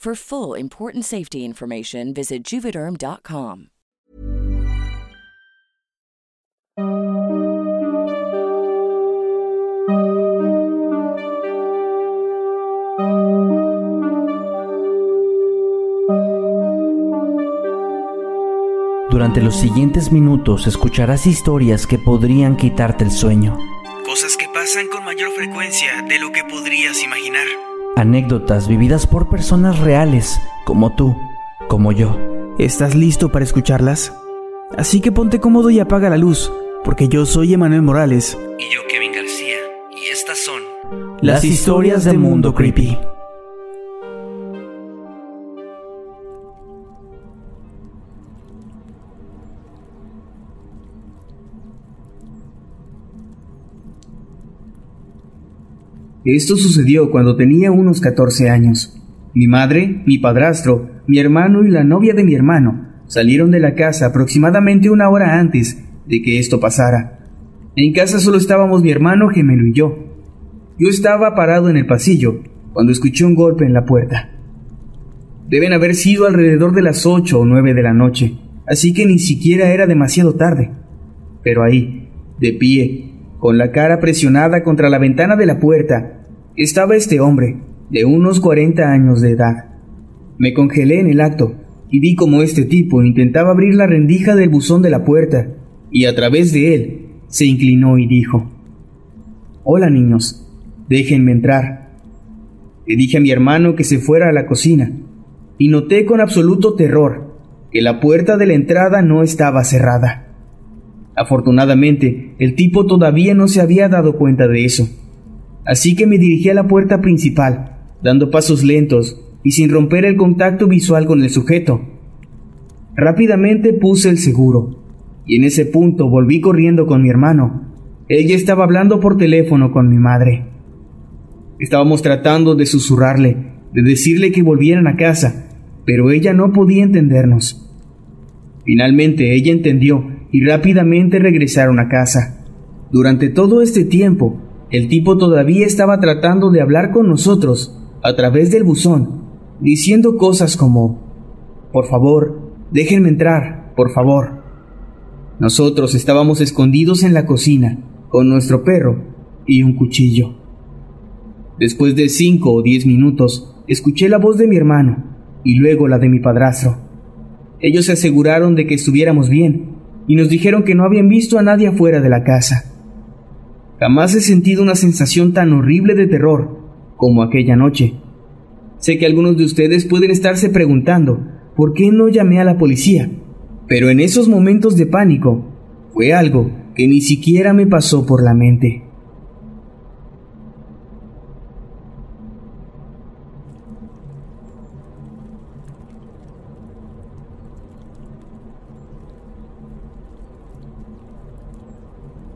For full important safety information, visit juvederm.com. Durante los siguientes minutos escucharás historias que podrían quitarte el sueño. Cosas que pasan con mayor frecuencia de lo que podrías imaginar. Anécdotas vividas por personas reales, como tú, como yo. ¿Estás listo para escucharlas? Así que ponte cómodo y apaga la luz, porque yo soy Emanuel Morales. Y yo Kevin García. Y estas son Las historias del mundo creepy. Esto sucedió cuando tenía unos 14 años. Mi madre, mi padrastro, mi hermano y la novia de mi hermano salieron de la casa aproximadamente una hora antes de que esto pasara. En casa solo estábamos mi hermano gemelo y yo. Yo estaba parado en el pasillo cuando escuché un golpe en la puerta. Deben haber sido alrededor de las 8 o 9 de la noche, así que ni siquiera era demasiado tarde. Pero ahí, de pie, con la cara presionada contra la ventana de la puerta, estaba este hombre, de unos 40 años de edad. Me congelé en el acto y vi como este tipo intentaba abrir la rendija del buzón de la puerta, y a través de él se inclinó y dijo, Hola niños, déjenme entrar. Le dije a mi hermano que se fuera a la cocina, y noté con absoluto terror que la puerta de la entrada no estaba cerrada. Afortunadamente, el tipo todavía no se había dado cuenta de eso. Así que me dirigí a la puerta principal, dando pasos lentos y sin romper el contacto visual con el sujeto. Rápidamente puse el seguro, y en ese punto volví corriendo con mi hermano. Ella estaba hablando por teléfono con mi madre. Estábamos tratando de susurrarle, de decirle que volvieran a casa, pero ella no podía entendernos. Finalmente ella entendió y rápidamente regresaron a casa. Durante todo este tiempo, el tipo todavía estaba tratando de hablar con nosotros a través del buzón, diciendo cosas como, por favor, déjenme entrar, por favor. Nosotros estábamos escondidos en la cocina, con nuestro perro y un cuchillo. Después de cinco o diez minutos, escuché la voz de mi hermano y luego la de mi padrastro. Ellos se aseguraron de que estuviéramos bien y nos dijeron que no habían visto a nadie afuera de la casa. Jamás he sentido una sensación tan horrible de terror como aquella noche. Sé que algunos de ustedes pueden estarse preguntando por qué no llamé a la policía, pero en esos momentos de pánico fue algo que ni siquiera me pasó por la mente.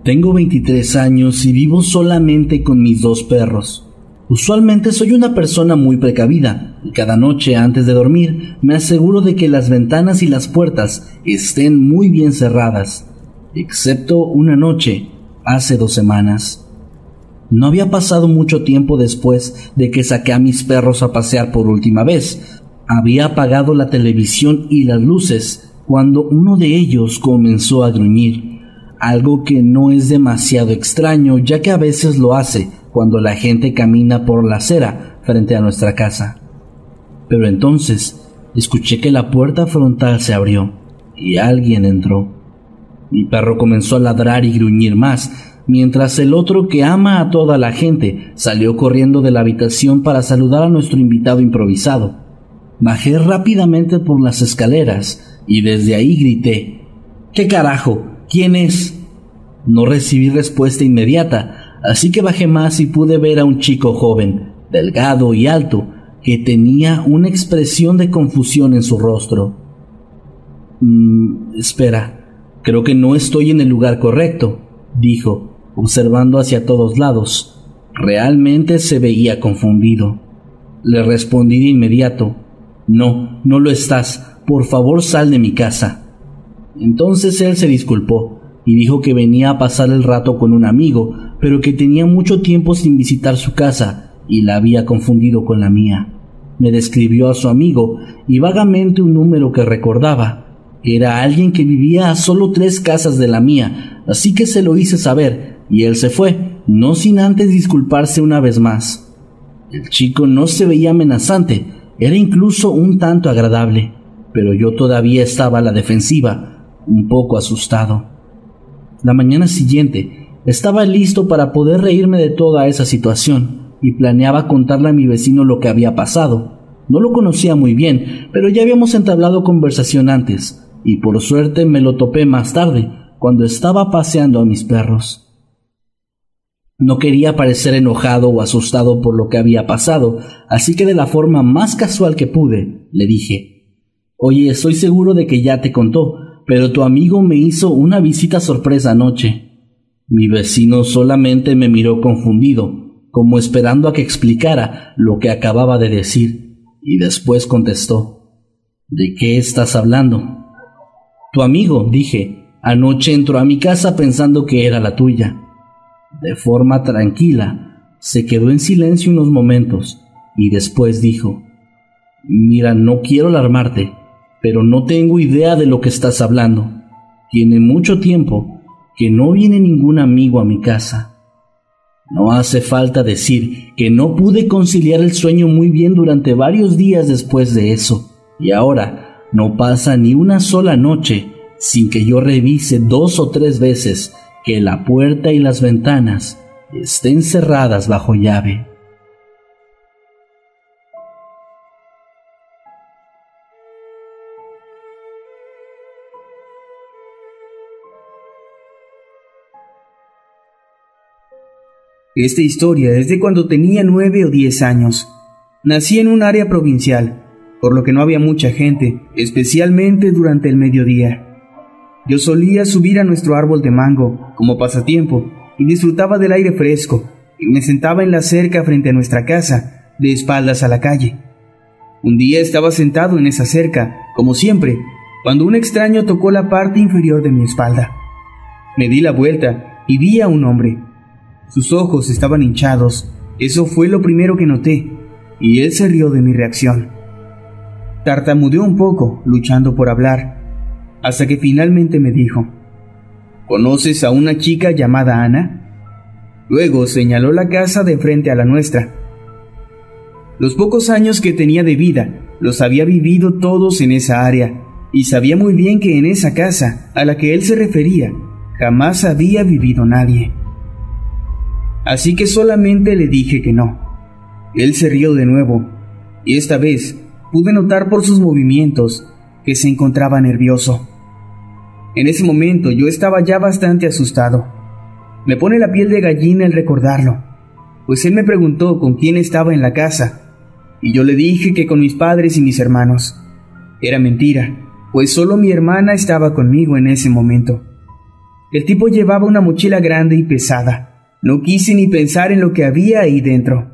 Tengo 23 años y vivo solamente con mis dos perros. Usualmente soy una persona muy precavida y cada noche antes de dormir me aseguro de que las ventanas y las puertas estén muy bien cerradas, excepto una noche, hace dos semanas. No había pasado mucho tiempo después de que saqué a mis perros a pasear por última vez. Había apagado la televisión y las luces cuando uno de ellos comenzó a gruñir algo que no es demasiado extraño ya que a veces lo hace cuando la gente camina por la acera frente a nuestra casa. Pero entonces escuché que la puerta frontal se abrió y alguien entró. Mi perro comenzó a ladrar y gruñir más, mientras el otro que ama a toda la gente salió corriendo de la habitación para saludar a nuestro invitado improvisado. Bajé rápidamente por las escaleras y desde ahí grité ¿Qué carajo? ¿Quién es? No recibí respuesta inmediata, así que bajé más y pude ver a un chico joven, delgado y alto, que tenía una expresión de confusión en su rostro. Mm, espera, creo que no estoy en el lugar correcto, dijo, observando hacia todos lados. Realmente se veía confundido. Le respondí de inmediato, No, no lo estás. Por favor, sal de mi casa. Entonces él se disculpó y dijo que venía a pasar el rato con un amigo, pero que tenía mucho tiempo sin visitar su casa y la había confundido con la mía. Me describió a su amigo y vagamente un número que recordaba. Era alguien que vivía a solo tres casas de la mía, así que se lo hice saber y él se fue, no sin antes disculparse una vez más. El chico no se veía amenazante, era incluso un tanto agradable, pero yo todavía estaba a la defensiva, un poco asustado. La mañana siguiente estaba listo para poder reírme de toda esa situación y planeaba contarle a mi vecino lo que había pasado. No lo conocía muy bien, pero ya habíamos entablado conversación antes, y por suerte me lo topé más tarde, cuando estaba paseando a mis perros. No quería parecer enojado o asustado por lo que había pasado, así que de la forma más casual que pude, le dije, Oye, estoy seguro de que ya te contó, pero tu amigo me hizo una visita sorpresa anoche. Mi vecino solamente me miró confundido, como esperando a que explicara lo que acababa de decir, y después contestó ¿De qué estás hablando? Tu amigo, dije, anoche entró a mi casa pensando que era la tuya. De forma tranquila, se quedó en silencio unos momentos y después dijo Mira, no quiero alarmarte, pero no tengo idea de lo que estás hablando. Tiene mucho tiempo que no viene ningún amigo a mi casa. No hace falta decir que no pude conciliar el sueño muy bien durante varios días después de eso, y ahora no pasa ni una sola noche sin que yo revise dos o tres veces que la puerta y las ventanas estén cerradas bajo llave. Esta historia es de cuando tenía nueve o diez años. Nací en un área provincial, por lo que no había mucha gente, especialmente durante el mediodía. Yo solía subir a nuestro árbol de mango como pasatiempo y disfrutaba del aire fresco y me sentaba en la cerca frente a nuestra casa, de espaldas a la calle. Un día estaba sentado en esa cerca, como siempre, cuando un extraño tocó la parte inferior de mi espalda. Me di la vuelta y vi a un hombre, sus ojos estaban hinchados, eso fue lo primero que noté, y él se rió de mi reacción. Tartamudeó un poco, luchando por hablar, hasta que finalmente me dijo, ¿Conoces a una chica llamada Ana? Luego señaló la casa de frente a la nuestra. Los pocos años que tenía de vida los había vivido todos en esa área, y sabía muy bien que en esa casa a la que él se refería jamás había vivido nadie así que solamente le dije que no. Él se rió de nuevo, y esta vez pude notar por sus movimientos que se encontraba nervioso. En ese momento yo estaba ya bastante asustado. Me pone la piel de gallina el recordarlo, pues él me preguntó con quién estaba en la casa, y yo le dije que con mis padres y mis hermanos. Era mentira, pues solo mi hermana estaba conmigo en ese momento. El tipo llevaba una mochila grande y pesada, no quise ni pensar en lo que había ahí dentro.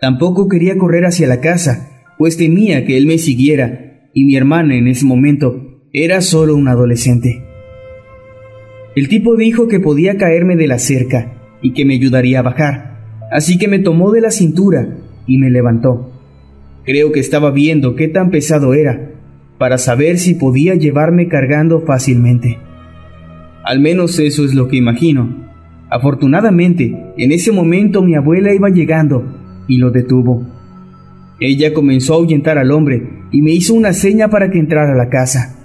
Tampoco quería correr hacia la casa, pues temía que él me siguiera, y mi hermana en ese momento era solo un adolescente. El tipo dijo que podía caerme de la cerca y que me ayudaría a bajar, así que me tomó de la cintura y me levantó. Creo que estaba viendo qué tan pesado era, para saber si podía llevarme cargando fácilmente. Al menos eso es lo que imagino Afortunadamente, en ese momento mi abuela iba llegando y lo detuvo. Ella comenzó a ahuyentar al hombre y me hizo una seña para que entrara a la casa.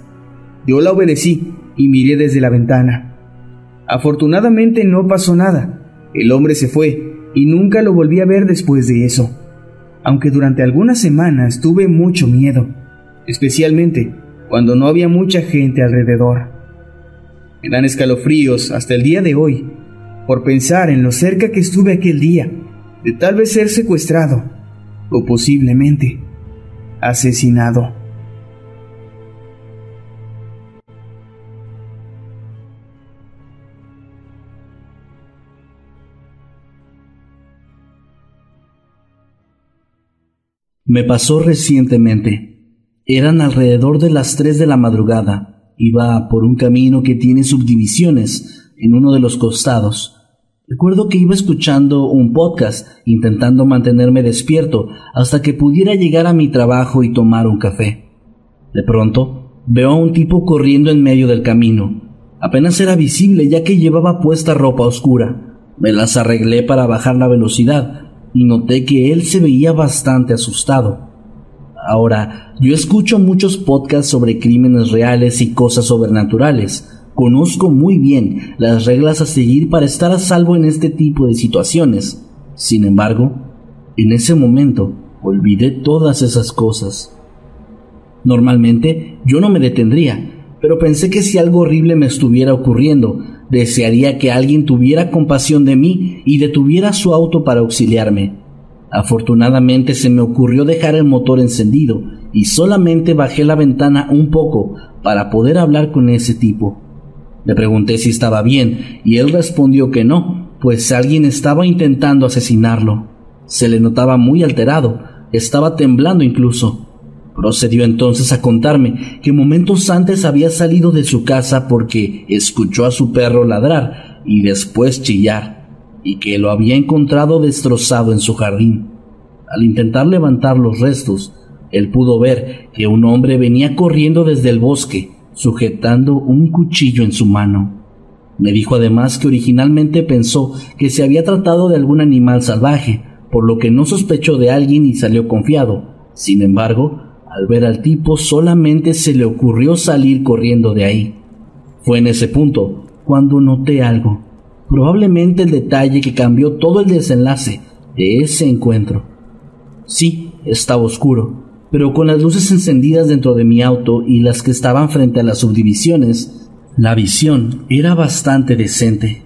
Yo la obedecí y miré desde la ventana. Afortunadamente no pasó nada. El hombre se fue y nunca lo volví a ver después de eso. Aunque durante algunas semanas tuve mucho miedo, especialmente cuando no había mucha gente alrededor. Me dan escalofríos hasta el día de hoy por pensar en lo cerca que estuve aquel día de tal vez ser secuestrado o posiblemente asesinado. Me pasó recientemente. Eran alrededor de las 3 de la madrugada. Iba por un camino que tiene subdivisiones en uno de los costados. Recuerdo que iba escuchando un podcast intentando mantenerme despierto hasta que pudiera llegar a mi trabajo y tomar un café. De pronto, veo a un tipo corriendo en medio del camino. Apenas era visible ya que llevaba puesta ropa oscura. Me las arreglé para bajar la velocidad, y noté que él se veía bastante asustado. Ahora, yo escucho muchos podcasts sobre crímenes reales y cosas sobrenaturales. Conozco muy bien las reglas a seguir para estar a salvo en este tipo de situaciones. Sin embargo, en ese momento olvidé todas esas cosas. Normalmente yo no me detendría, pero pensé que si algo horrible me estuviera ocurriendo, desearía que alguien tuviera compasión de mí y detuviera su auto para auxiliarme. Afortunadamente se me ocurrió dejar el motor encendido y solamente bajé la ventana un poco para poder hablar con ese tipo. Le pregunté si estaba bien y él respondió que no, pues alguien estaba intentando asesinarlo. Se le notaba muy alterado, estaba temblando incluso. Procedió entonces a contarme que momentos antes había salido de su casa porque escuchó a su perro ladrar y después chillar, y que lo había encontrado destrozado en su jardín. Al intentar levantar los restos, él pudo ver que un hombre venía corriendo desde el bosque, sujetando un cuchillo en su mano. Me dijo además que originalmente pensó que se había tratado de algún animal salvaje, por lo que no sospechó de alguien y salió confiado. Sin embargo, al ver al tipo solamente se le ocurrió salir corriendo de ahí. Fue en ese punto cuando noté algo, probablemente el detalle que cambió todo el desenlace de ese encuentro. Sí, estaba oscuro, pero con las luces encendidas dentro de mi auto y las que estaban frente a las subdivisiones, la visión era bastante decente.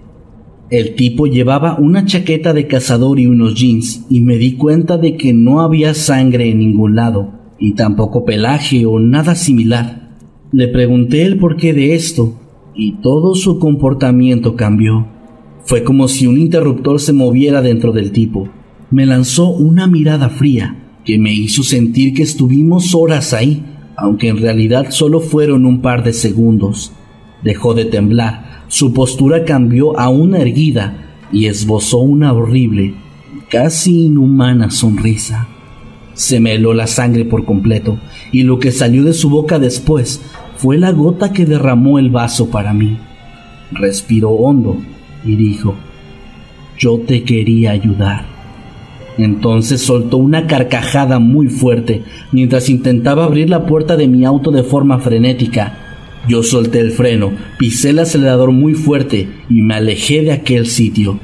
El tipo llevaba una chaqueta de cazador y unos jeans, y me di cuenta de que no había sangre en ningún lado y tampoco pelaje o nada similar. Le pregunté el porqué de esto y todo su comportamiento cambió. Fue como si un interruptor se moviera dentro del tipo. Me lanzó una mirada fría que me hizo sentir que estuvimos horas ahí, aunque en realidad solo fueron un par de segundos. Dejó de temblar, su postura cambió a una erguida y esbozó una horrible, casi inhumana sonrisa. Se me heló la sangre por completo, y lo que salió de su boca después fue la gota que derramó el vaso para mí. Respiró hondo y dijo, yo te quería ayudar. Entonces soltó una carcajada muy fuerte mientras intentaba abrir la puerta de mi auto de forma frenética. Yo solté el freno, pisé el acelerador muy fuerte y me alejé de aquel sitio.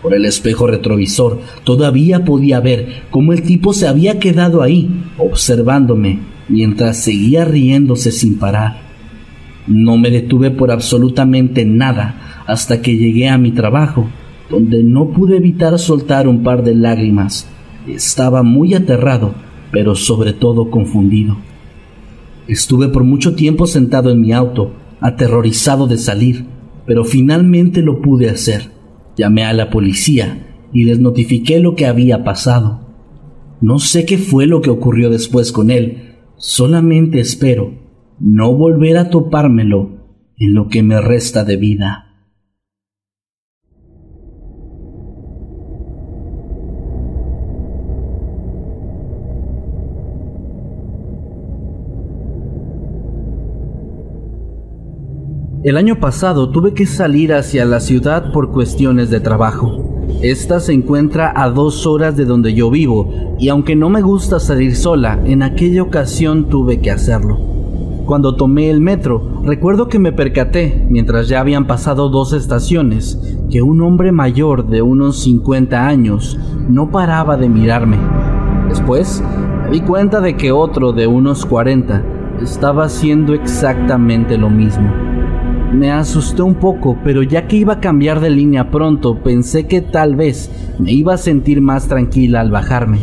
Por el espejo retrovisor todavía podía ver cómo el tipo se había quedado ahí, observándome, mientras seguía riéndose sin parar. No me detuve por absolutamente nada hasta que llegué a mi trabajo, donde no pude evitar soltar un par de lágrimas. Estaba muy aterrado, pero sobre todo confundido. Estuve por mucho tiempo sentado en mi auto, aterrorizado de salir, pero finalmente lo pude hacer. Llamé a la policía y les notifiqué lo que había pasado. No sé qué fue lo que ocurrió después con él, solamente espero no volver a topármelo en lo que me resta de vida. El año pasado tuve que salir hacia la ciudad por cuestiones de trabajo. Esta se encuentra a dos horas de donde yo vivo y aunque no me gusta salir sola, en aquella ocasión tuve que hacerlo. Cuando tomé el metro, recuerdo que me percaté, mientras ya habían pasado dos estaciones, que un hombre mayor de unos 50 años no paraba de mirarme. Después, me di cuenta de que otro de unos 40 estaba haciendo exactamente lo mismo. Me asusté un poco, pero ya que iba a cambiar de línea pronto, pensé que tal vez me iba a sentir más tranquila al bajarme.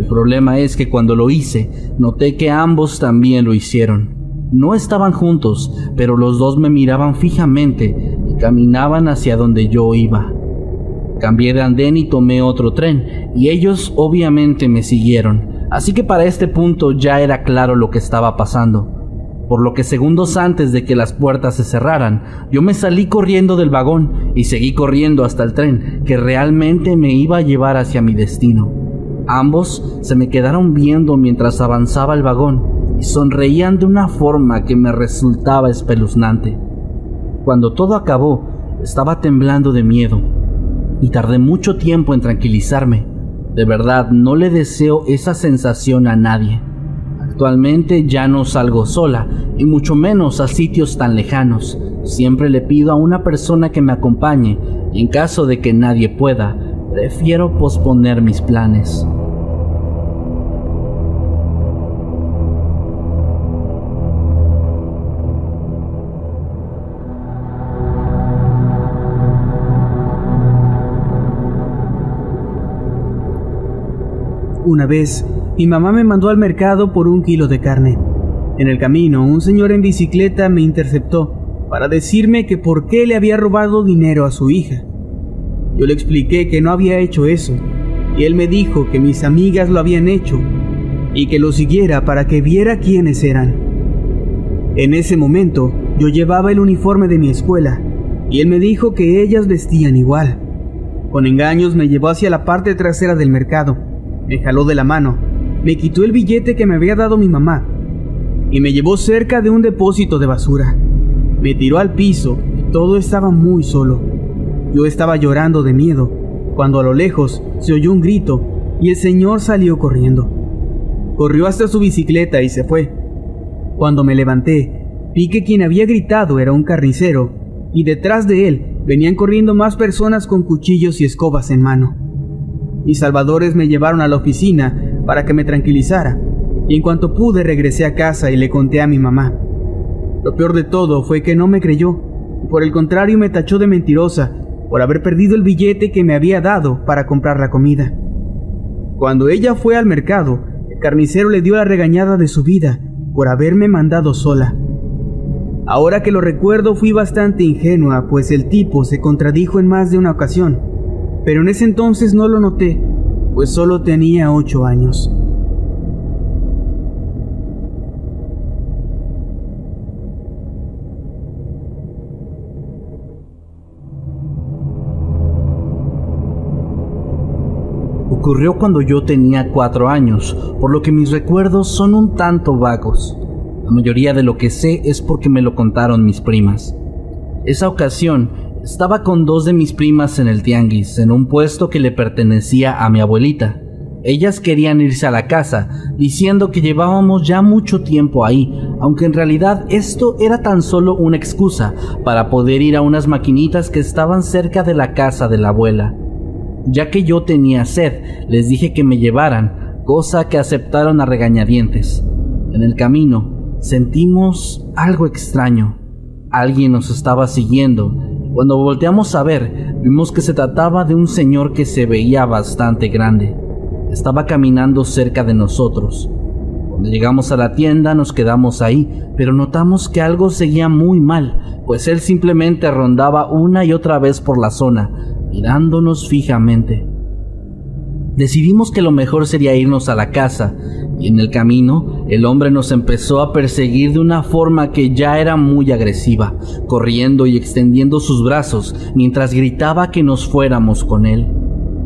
El problema es que cuando lo hice, noté que ambos también lo hicieron. No estaban juntos, pero los dos me miraban fijamente y caminaban hacia donde yo iba. Cambié de andén y tomé otro tren, y ellos obviamente me siguieron, así que para este punto ya era claro lo que estaba pasando por lo que segundos antes de que las puertas se cerraran, yo me salí corriendo del vagón y seguí corriendo hasta el tren que realmente me iba a llevar hacia mi destino. Ambos se me quedaron viendo mientras avanzaba el vagón y sonreían de una forma que me resultaba espeluznante. Cuando todo acabó, estaba temblando de miedo y tardé mucho tiempo en tranquilizarme. De verdad, no le deseo esa sensación a nadie. Actualmente ya no salgo sola, y mucho menos a sitios tan lejanos. Siempre le pido a una persona que me acompañe, y en caso de que nadie pueda, prefiero posponer mis planes. Una vez mi mamá me mandó al mercado por un kilo de carne. En el camino, un señor en bicicleta me interceptó para decirme que por qué le había robado dinero a su hija. Yo le expliqué que no había hecho eso, y él me dijo que mis amigas lo habían hecho y que lo siguiera para que viera quiénes eran. En ese momento, yo llevaba el uniforme de mi escuela, y él me dijo que ellas vestían igual. Con engaños me llevó hacia la parte trasera del mercado, me jaló de la mano me quitó el billete que me había dado mi mamá y me llevó cerca de un depósito de basura. Me tiró al piso y todo estaba muy solo. Yo estaba llorando de miedo cuando a lo lejos se oyó un grito y el señor salió corriendo. Corrió hasta su bicicleta y se fue. Cuando me levanté, vi que quien había gritado era un carnicero y detrás de él venían corriendo más personas con cuchillos y escobas en mano. Mis salvadores me llevaron a la oficina para que me tranquilizara, y en cuanto pude regresé a casa y le conté a mi mamá. Lo peor de todo fue que no me creyó, y por el contrario me tachó de mentirosa por haber perdido el billete que me había dado para comprar la comida. Cuando ella fue al mercado, el carnicero le dio la regañada de su vida por haberme mandado sola. Ahora que lo recuerdo fui bastante ingenua, pues el tipo se contradijo en más de una ocasión, pero en ese entonces no lo noté pues solo tenía ocho años. Ocurrió cuando yo tenía cuatro años, por lo que mis recuerdos son un tanto vagos. La mayoría de lo que sé es porque me lo contaron mis primas. Esa ocasión estaba con dos de mis primas en el tianguis, en un puesto que le pertenecía a mi abuelita. Ellas querían irse a la casa, diciendo que llevábamos ya mucho tiempo ahí, aunque en realidad esto era tan solo una excusa para poder ir a unas maquinitas que estaban cerca de la casa de la abuela. Ya que yo tenía sed, les dije que me llevaran, cosa que aceptaron a regañadientes. En el camino sentimos algo extraño. Alguien nos estaba siguiendo cuando volteamos a ver, vimos que se trataba de un señor que se veía bastante grande. Estaba caminando cerca de nosotros. Cuando llegamos a la tienda nos quedamos ahí, pero notamos que algo seguía muy mal, pues él simplemente rondaba una y otra vez por la zona, mirándonos fijamente. Decidimos que lo mejor sería irnos a la casa, y en el camino el hombre nos empezó a perseguir de una forma que ya era muy agresiva, corriendo y extendiendo sus brazos mientras gritaba que nos fuéramos con él.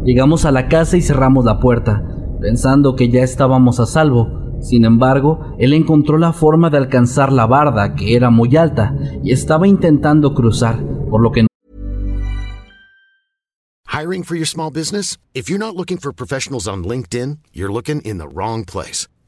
Llegamos a la casa y cerramos la puerta, pensando que ya estábamos a salvo, Sin embargo, él encontró la forma de alcanzar la barda, que era muy alta, y estaba intentando cruzar, por lo que Hiring professionals on LinkedIn.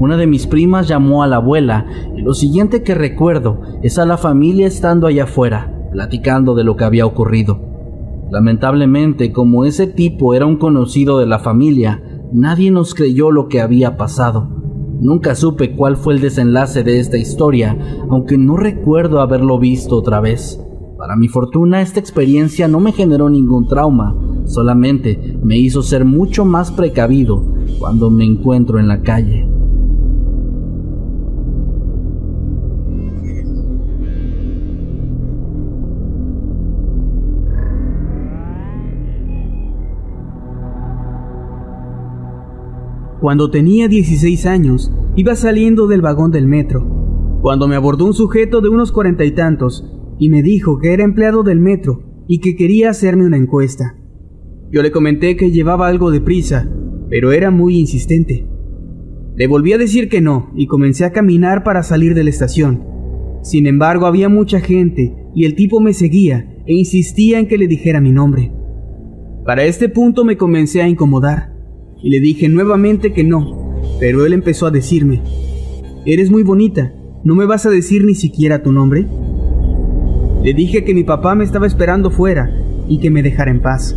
Una de mis primas llamó a la abuela y lo siguiente que recuerdo es a la familia estando allá afuera, platicando de lo que había ocurrido. Lamentablemente, como ese tipo era un conocido de la familia, nadie nos creyó lo que había pasado. Nunca supe cuál fue el desenlace de esta historia, aunque no recuerdo haberlo visto otra vez. Para mi fortuna, esta experiencia no me generó ningún trauma, solamente me hizo ser mucho más precavido cuando me encuentro en la calle. Cuando tenía 16 años, iba saliendo del vagón del metro, cuando me abordó un sujeto de unos cuarenta y tantos y me dijo que era empleado del metro y que quería hacerme una encuesta. Yo le comenté que llevaba algo de prisa, pero era muy insistente. Le volví a decir que no y comencé a caminar para salir de la estación. Sin embargo, había mucha gente y el tipo me seguía e insistía en que le dijera mi nombre. Para este punto me comencé a incomodar y le dije nuevamente que no, pero él empezó a decirme, Eres muy bonita, ¿no me vas a decir ni siquiera tu nombre? Le dije que mi papá me estaba esperando fuera y que me dejara en paz.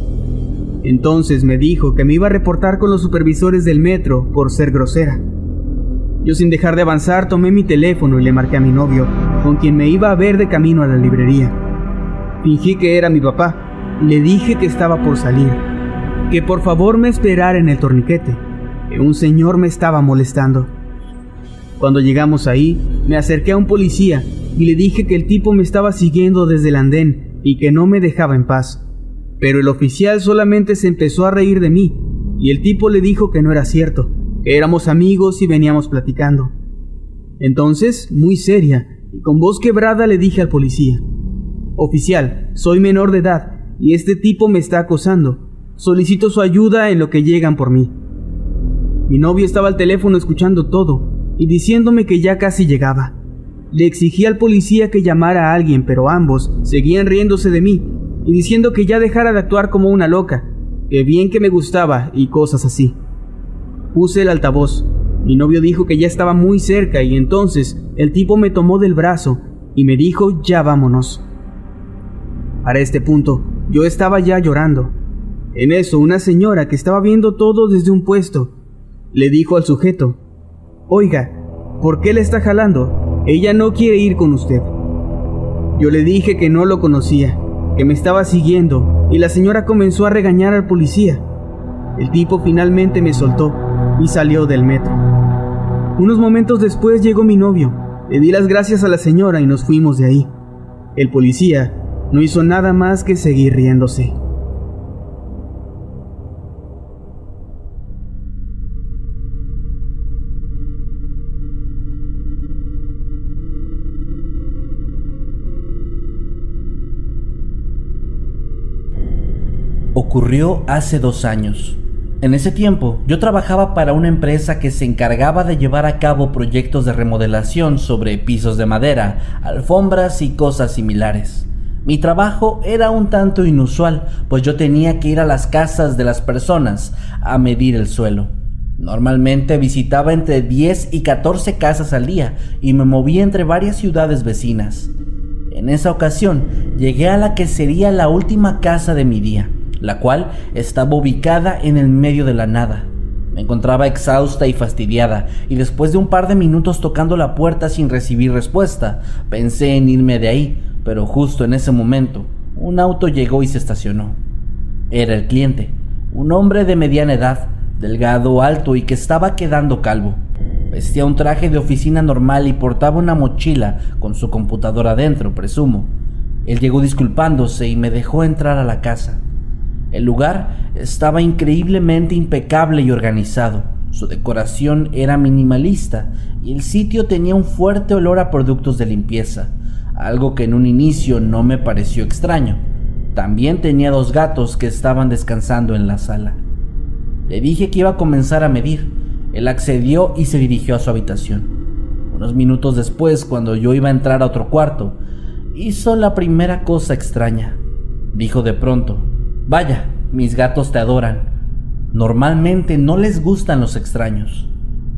Entonces me dijo que me iba a reportar con los supervisores del metro por ser grosera. Yo sin dejar de avanzar tomé mi teléfono y le marqué a mi novio, con quien me iba a ver de camino a la librería. Fingí que era mi papá y le dije que estaba por salir, que por favor me esperara en el torniquete, que un señor me estaba molestando. Cuando llegamos ahí, me acerqué a un policía y le dije que el tipo me estaba siguiendo desde el andén y que no me dejaba en paz. Pero el oficial solamente se empezó a reír de mí y el tipo le dijo que no era cierto, que éramos amigos y veníamos platicando. Entonces, muy seria y con voz quebrada le dije al policía, Oficial, soy menor de edad y este tipo me está acosando. Solicito su ayuda en lo que llegan por mí. Mi novio estaba al teléfono escuchando todo y diciéndome que ya casi llegaba. Le exigí al policía que llamara a alguien, pero ambos seguían riéndose de mí y diciendo que ya dejara de actuar como una loca, que bien que me gustaba y cosas así. Puse el altavoz. Mi novio dijo que ya estaba muy cerca y entonces el tipo me tomó del brazo y me dijo ya vámonos. Para este punto, yo estaba ya llorando. En eso, una señora que estaba viendo todo desde un puesto le dijo al sujeto, Oiga, ¿por qué le está jalando? Ella no quiere ir con usted. Yo le dije que no lo conocía, que me estaba siguiendo, y la señora comenzó a regañar al policía. El tipo finalmente me soltó y salió del metro. Unos momentos después llegó mi novio. Le di las gracias a la señora y nos fuimos de ahí. El policía no hizo nada más que seguir riéndose. Ocurrió hace dos años. En ese tiempo, yo trabajaba para una empresa que se encargaba de llevar a cabo proyectos de remodelación sobre pisos de madera, alfombras y cosas similares. Mi trabajo era un tanto inusual, pues yo tenía que ir a las casas de las personas a medir el suelo. Normalmente visitaba entre 10 y 14 casas al día y me movía entre varias ciudades vecinas. En esa ocasión llegué a la que sería la última casa de mi día la cual estaba ubicada en el medio de la nada. Me encontraba exhausta y fastidiada, y después de un par de minutos tocando la puerta sin recibir respuesta, pensé en irme de ahí, pero justo en ese momento, un auto llegó y se estacionó. Era el cliente, un hombre de mediana edad, delgado, alto y que estaba quedando calvo. Vestía un traje de oficina normal y portaba una mochila con su computadora dentro, presumo. Él llegó disculpándose y me dejó entrar a la casa. El lugar estaba increíblemente impecable y organizado. Su decoración era minimalista y el sitio tenía un fuerte olor a productos de limpieza, algo que en un inicio no me pareció extraño. También tenía dos gatos que estaban descansando en la sala. Le dije que iba a comenzar a medir. Él accedió y se dirigió a su habitación. Unos minutos después, cuando yo iba a entrar a otro cuarto, hizo la primera cosa extraña. Dijo de pronto, Vaya, mis gatos te adoran. Normalmente no les gustan los extraños.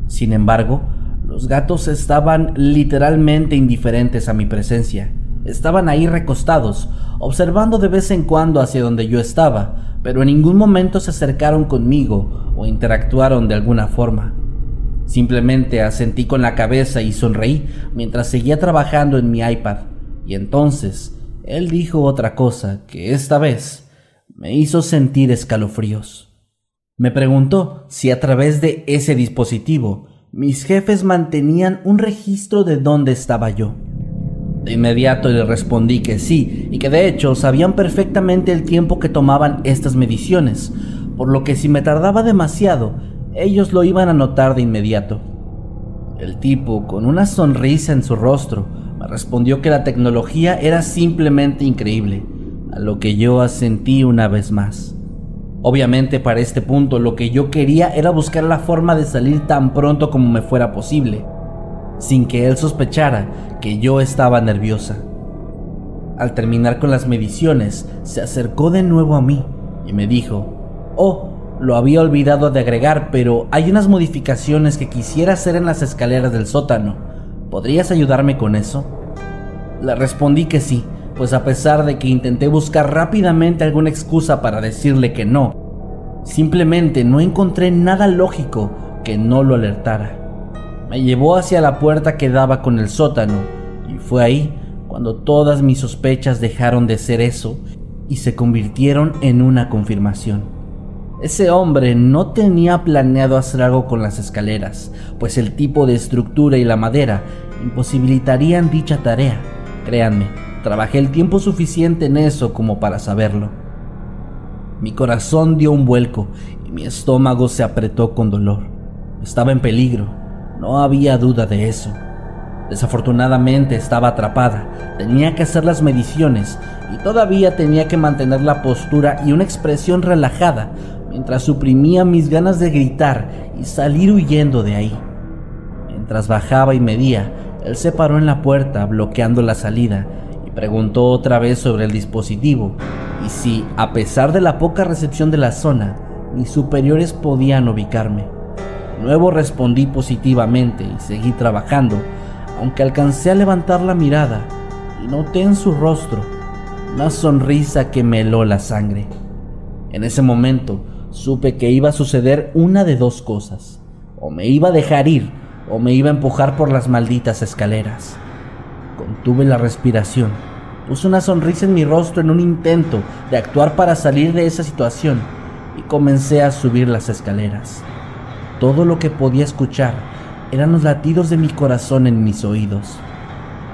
Sin embargo, los gatos estaban literalmente indiferentes a mi presencia. Estaban ahí recostados, observando de vez en cuando hacia donde yo estaba, pero en ningún momento se acercaron conmigo o interactuaron de alguna forma. Simplemente asentí con la cabeza y sonreí mientras seguía trabajando en mi iPad. Y entonces, él dijo otra cosa que esta vez me hizo sentir escalofríos. Me preguntó si a través de ese dispositivo mis jefes mantenían un registro de dónde estaba yo. De inmediato le respondí que sí, y que de hecho sabían perfectamente el tiempo que tomaban estas mediciones, por lo que si me tardaba demasiado, ellos lo iban a notar de inmediato. El tipo, con una sonrisa en su rostro, me respondió que la tecnología era simplemente increíble, a lo que yo asentí una vez más. Obviamente para este punto lo que yo quería era buscar la forma de salir tan pronto como me fuera posible, sin que él sospechara que yo estaba nerviosa. Al terminar con las mediciones, se acercó de nuevo a mí y me dijo, oh, lo había olvidado de agregar, pero hay unas modificaciones que quisiera hacer en las escaleras del sótano. ¿Podrías ayudarme con eso? Le respondí que sí, pues a pesar de que intenté buscar rápidamente alguna excusa para decirle que no, simplemente no encontré nada lógico que no lo alertara. Me llevó hacia la puerta que daba con el sótano y fue ahí cuando todas mis sospechas dejaron de ser eso y se convirtieron en una confirmación. Ese hombre no tenía planeado hacer algo con las escaleras, pues el tipo de estructura y la madera imposibilitarían dicha tarea. Créanme, Trabajé el tiempo suficiente en eso como para saberlo. Mi corazón dio un vuelco y mi estómago se apretó con dolor. Estaba en peligro, no había duda de eso. Desafortunadamente estaba atrapada, tenía que hacer las mediciones y todavía tenía que mantener la postura y una expresión relajada mientras suprimía mis ganas de gritar y salir huyendo de ahí. Mientras bajaba y medía, él se paró en la puerta bloqueando la salida Preguntó otra vez sobre el dispositivo y si, a pesar de la poca recepción de la zona, mis superiores podían ubicarme. Nuevo respondí positivamente y seguí trabajando, aunque alcancé a levantar la mirada y noté en su rostro una sonrisa que me heló la sangre. En ese momento supe que iba a suceder una de dos cosas. O me iba a dejar ir o me iba a empujar por las malditas escaleras. Contuve la respiración. Puse una sonrisa en mi rostro en un intento de actuar para salir de esa situación y comencé a subir las escaleras. Todo lo que podía escuchar eran los latidos de mi corazón en mis oídos.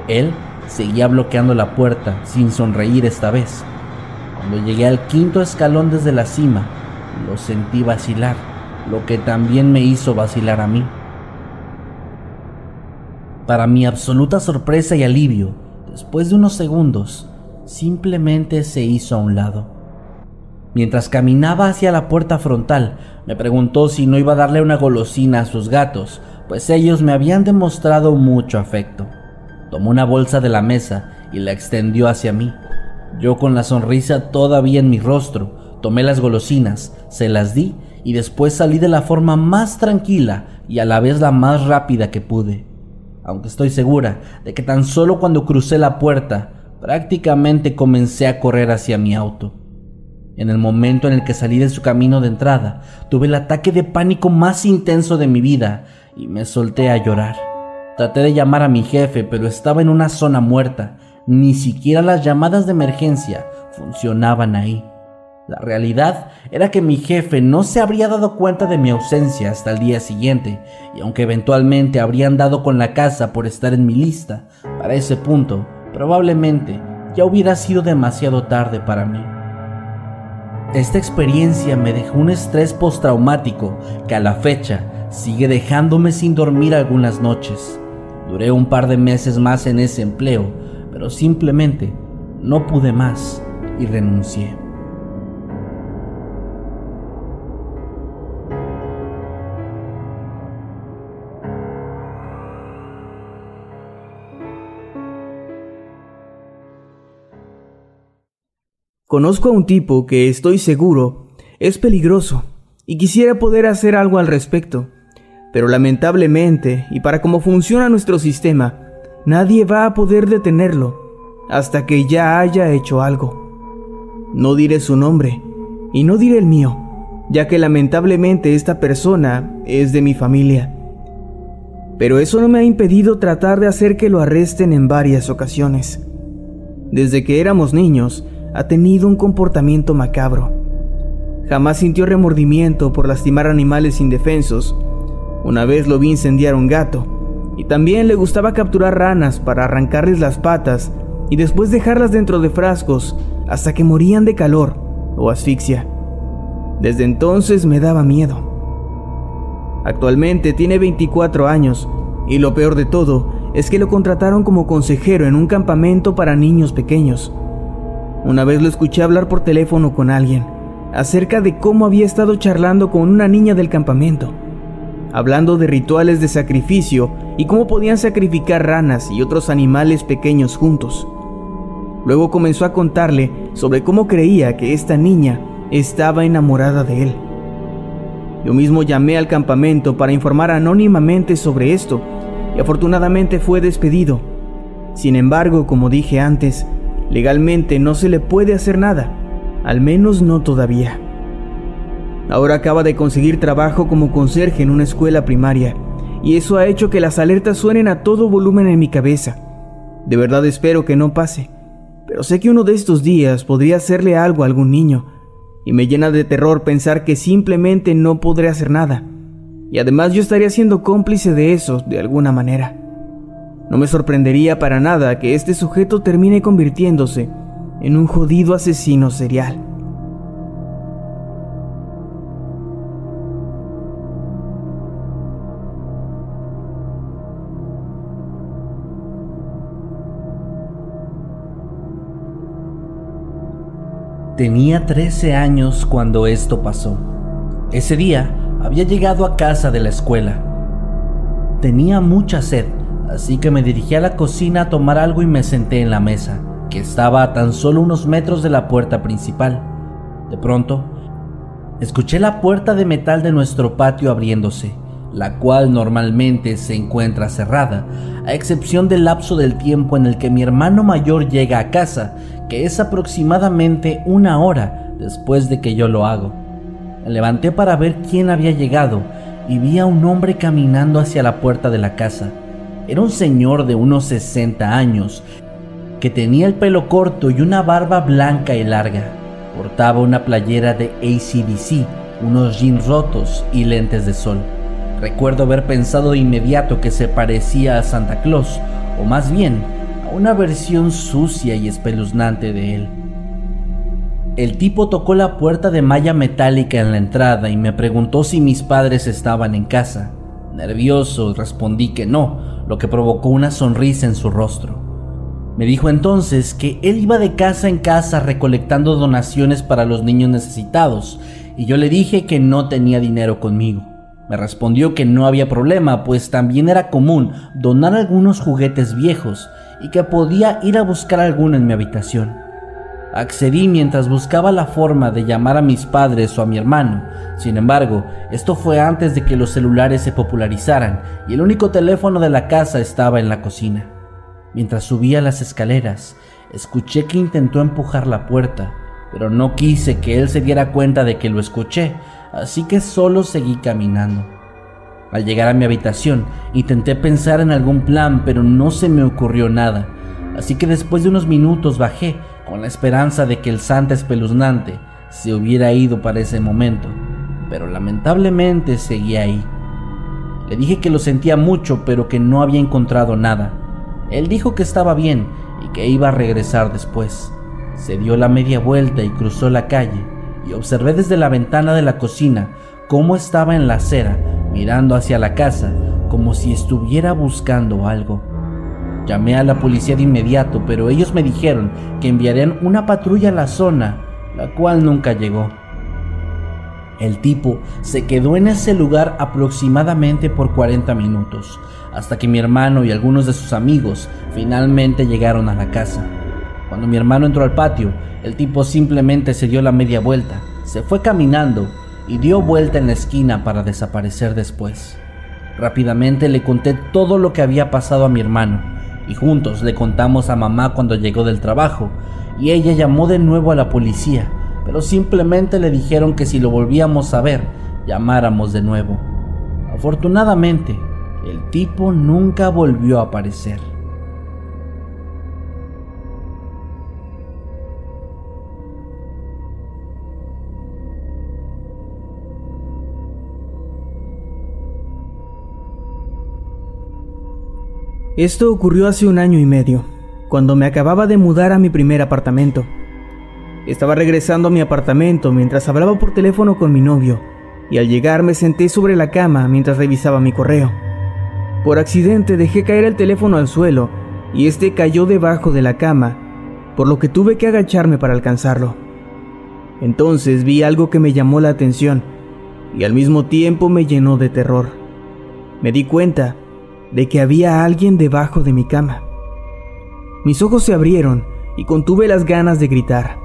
Él seguía bloqueando la puerta sin sonreír esta vez. Cuando llegué al quinto escalón desde la cima, lo sentí vacilar, lo que también me hizo vacilar a mí. Para mi absoluta sorpresa y alivio, después de unos segundos, simplemente se hizo a un lado. Mientras caminaba hacia la puerta frontal, me preguntó si no iba a darle una golosina a sus gatos, pues ellos me habían demostrado mucho afecto. Tomó una bolsa de la mesa y la extendió hacia mí. Yo con la sonrisa todavía en mi rostro, tomé las golosinas, se las di y después salí de la forma más tranquila y a la vez la más rápida que pude aunque estoy segura de que tan solo cuando crucé la puerta prácticamente comencé a correr hacia mi auto. En el momento en el que salí de su camino de entrada, tuve el ataque de pánico más intenso de mi vida y me solté a llorar. Traté de llamar a mi jefe, pero estaba en una zona muerta. Ni siquiera las llamadas de emergencia funcionaban ahí. La realidad era que mi jefe no se habría dado cuenta de mi ausencia hasta el día siguiente, y aunque eventualmente habrían dado con la casa por estar en mi lista, para ese punto, probablemente ya hubiera sido demasiado tarde para mí. Esta experiencia me dejó un estrés postraumático que a la fecha sigue dejándome sin dormir algunas noches. Duré un par de meses más en ese empleo, pero simplemente no pude más y renuncié. Conozco a un tipo que estoy seguro es peligroso y quisiera poder hacer algo al respecto. Pero lamentablemente, y para cómo funciona nuestro sistema, nadie va a poder detenerlo hasta que ya haya hecho algo. No diré su nombre y no diré el mío, ya que lamentablemente esta persona es de mi familia. Pero eso no me ha impedido tratar de hacer que lo arresten en varias ocasiones. Desde que éramos niños, ha tenido un comportamiento macabro. Jamás sintió remordimiento por lastimar animales indefensos. Una vez lo vi incendiar un gato, y también le gustaba capturar ranas para arrancarles las patas y después dejarlas dentro de frascos hasta que morían de calor o asfixia. Desde entonces me daba miedo. Actualmente tiene 24 años y lo peor de todo es que lo contrataron como consejero en un campamento para niños pequeños. Una vez lo escuché hablar por teléfono con alguien acerca de cómo había estado charlando con una niña del campamento, hablando de rituales de sacrificio y cómo podían sacrificar ranas y otros animales pequeños juntos. Luego comenzó a contarle sobre cómo creía que esta niña estaba enamorada de él. Yo mismo llamé al campamento para informar anónimamente sobre esto y afortunadamente fue despedido. Sin embargo, como dije antes, Legalmente no se le puede hacer nada, al menos no todavía. Ahora acaba de conseguir trabajo como conserje en una escuela primaria, y eso ha hecho que las alertas suenen a todo volumen en mi cabeza. De verdad espero que no pase, pero sé que uno de estos días podría hacerle algo a algún niño, y me llena de terror pensar que simplemente no podré hacer nada, y además yo estaría siendo cómplice de eso de alguna manera. No me sorprendería para nada que este sujeto termine convirtiéndose en un jodido asesino serial. Tenía 13 años cuando esto pasó. Ese día había llegado a casa de la escuela. Tenía mucha sed así que me dirigí a la cocina a tomar algo y me senté en la mesa, que estaba a tan solo unos metros de la puerta principal. De pronto, escuché la puerta de metal de nuestro patio abriéndose, la cual normalmente se encuentra cerrada, a excepción del lapso del tiempo en el que mi hermano mayor llega a casa, que es aproximadamente una hora después de que yo lo hago. Me levanté para ver quién había llegado y vi a un hombre caminando hacia la puerta de la casa. Era un señor de unos 60 años, que tenía el pelo corto y una barba blanca y larga. Portaba una playera de ACDC, unos jeans rotos y lentes de sol. Recuerdo haber pensado de inmediato que se parecía a Santa Claus, o más bien a una versión sucia y espeluznante de él. El tipo tocó la puerta de malla metálica en la entrada y me preguntó si mis padres estaban en casa. Nervioso respondí que no, lo que provocó una sonrisa en su rostro. Me dijo entonces que él iba de casa en casa recolectando donaciones para los niños necesitados, y yo le dije que no tenía dinero conmigo. Me respondió que no había problema, pues también era común donar algunos juguetes viejos y que podía ir a buscar alguno en mi habitación. Accedí mientras buscaba la forma de llamar a mis padres o a mi hermano. Sin embargo, esto fue antes de que los celulares se popularizaran y el único teléfono de la casa estaba en la cocina. Mientras subía las escaleras, escuché que intentó empujar la puerta, pero no quise que él se diera cuenta de que lo escuché, así que solo seguí caminando. Al llegar a mi habitación, intenté pensar en algún plan, pero no se me ocurrió nada, así que después de unos minutos bajé con la esperanza de que el santa espeluznante se hubiera ido para ese momento, pero lamentablemente seguía ahí. Le dije que lo sentía mucho, pero que no había encontrado nada. Él dijo que estaba bien y que iba a regresar después. Se dio la media vuelta y cruzó la calle, y observé desde la ventana de la cocina cómo estaba en la acera, mirando hacia la casa, como si estuviera buscando algo. Llamé a la policía de inmediato, pero ellos me dijeron que enviarían una patrulla a la zona, la cual nunca llegó. El tipo se quedó en ese lugar aproximadamente por 40 minutos, hasta que mi hermano y algunos de sus amigos finalmente llegaron a la casa. Cuando mi hermano entró al patio, el tipo simplemente se dio la media vuelta, se fue caminando y dio vuelta en la esquina para desaparecer después. Rápidamente le conté todo lo que había pasado a mi hermano y juntos le contamos a mamá cuando llegó del trabajo y ella llamó de nuevo a la policía pero simplemente le dijeron que si lo volvíamos a ver, llamáramos de nuevo. Afortunadamente, el tipo nunca volvió a aparecer. Esto ocurrió hace un año y medio, cuando me acababa de mudar a mi primer apartamento. Estaba regresando a mi apartamento mientras hablaba por teléfono con mi novio, y al llegar me senté sobre la cama mientras revisaba mi correo. Por accidente dejé caer el teléfono al suelo y este cayó debajo de la cama, por lo que tuve que agacharme para alcanzarlo. Entonces vi algo que me llamó la atención y al mismo tiempo me llenó de terror. Me di cuenta de que había alguien debajo de mi cama. Mis ojos se abrieron y contuve las ganas de gritar.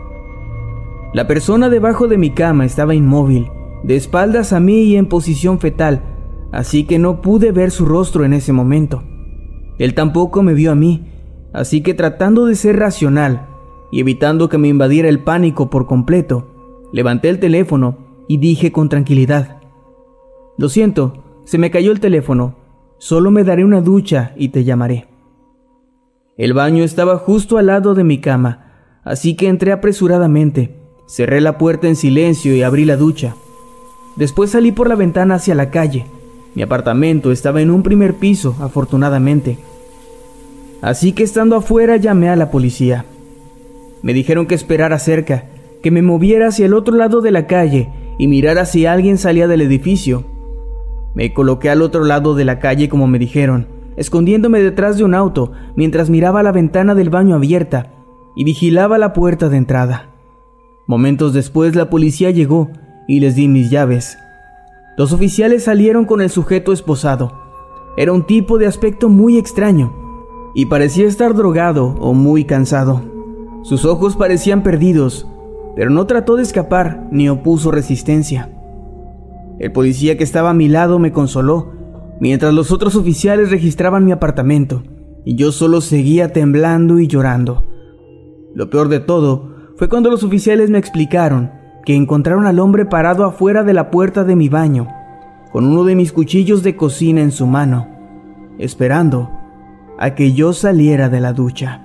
La persona debajo de mi cama estaba inmóvil, de espaldas a mí y en posición fetal, así que no pude ver su rostro en ese momento. Él tampoco me vio a mí, así que tratando de ser racional y evitando que me invadiera el pánico por completo, levanté el teléfono y dije con tranquilidad, Lo siento, se me cayó el teléfono, solo me daré una ducha y te llamaré. El baño estaba justo al lado de mi cama, así que entré apresuradamente Cerré la puerta en silencio y abrí la ducha. Después salí por la ventana hacia la calle. Mi apartamento estaba en un primer piso, afortunadamente. Así que estando afuera llamé a la policía. Me dijeron que esperara cerca, que me moviera hacia el otro lado de la calle y mirara si alguien salía del edificio. Me coloqué al otro lado de la calle como me dijeron, escondiéndome detrás de un auto mientras miraba la ventana del baño abierta y vigilaba la puerta de entrada. Momentos después la policía llegó y les di mis llaves. Los oficiales salieron con el sujeto esposado. Era un tipo de aspecto muy extraño y parecía estar drogado o muy cansado. Sus ojos parecían perdidos, pero no trató de escapar ni opuso resistencia. El policía que estaba a mi lado me consoló, mientras los otros oficiales registraban mi apartamento, y yo solo seguía temblando y llorando. Lo peor de todo fue cuando los oficiales me explicaron que encontraron al hombre parado afuera de la puerta de mi baño, con uno de mis cuchillos de cocina en su mano, esperando a que yo saliera de la ducha.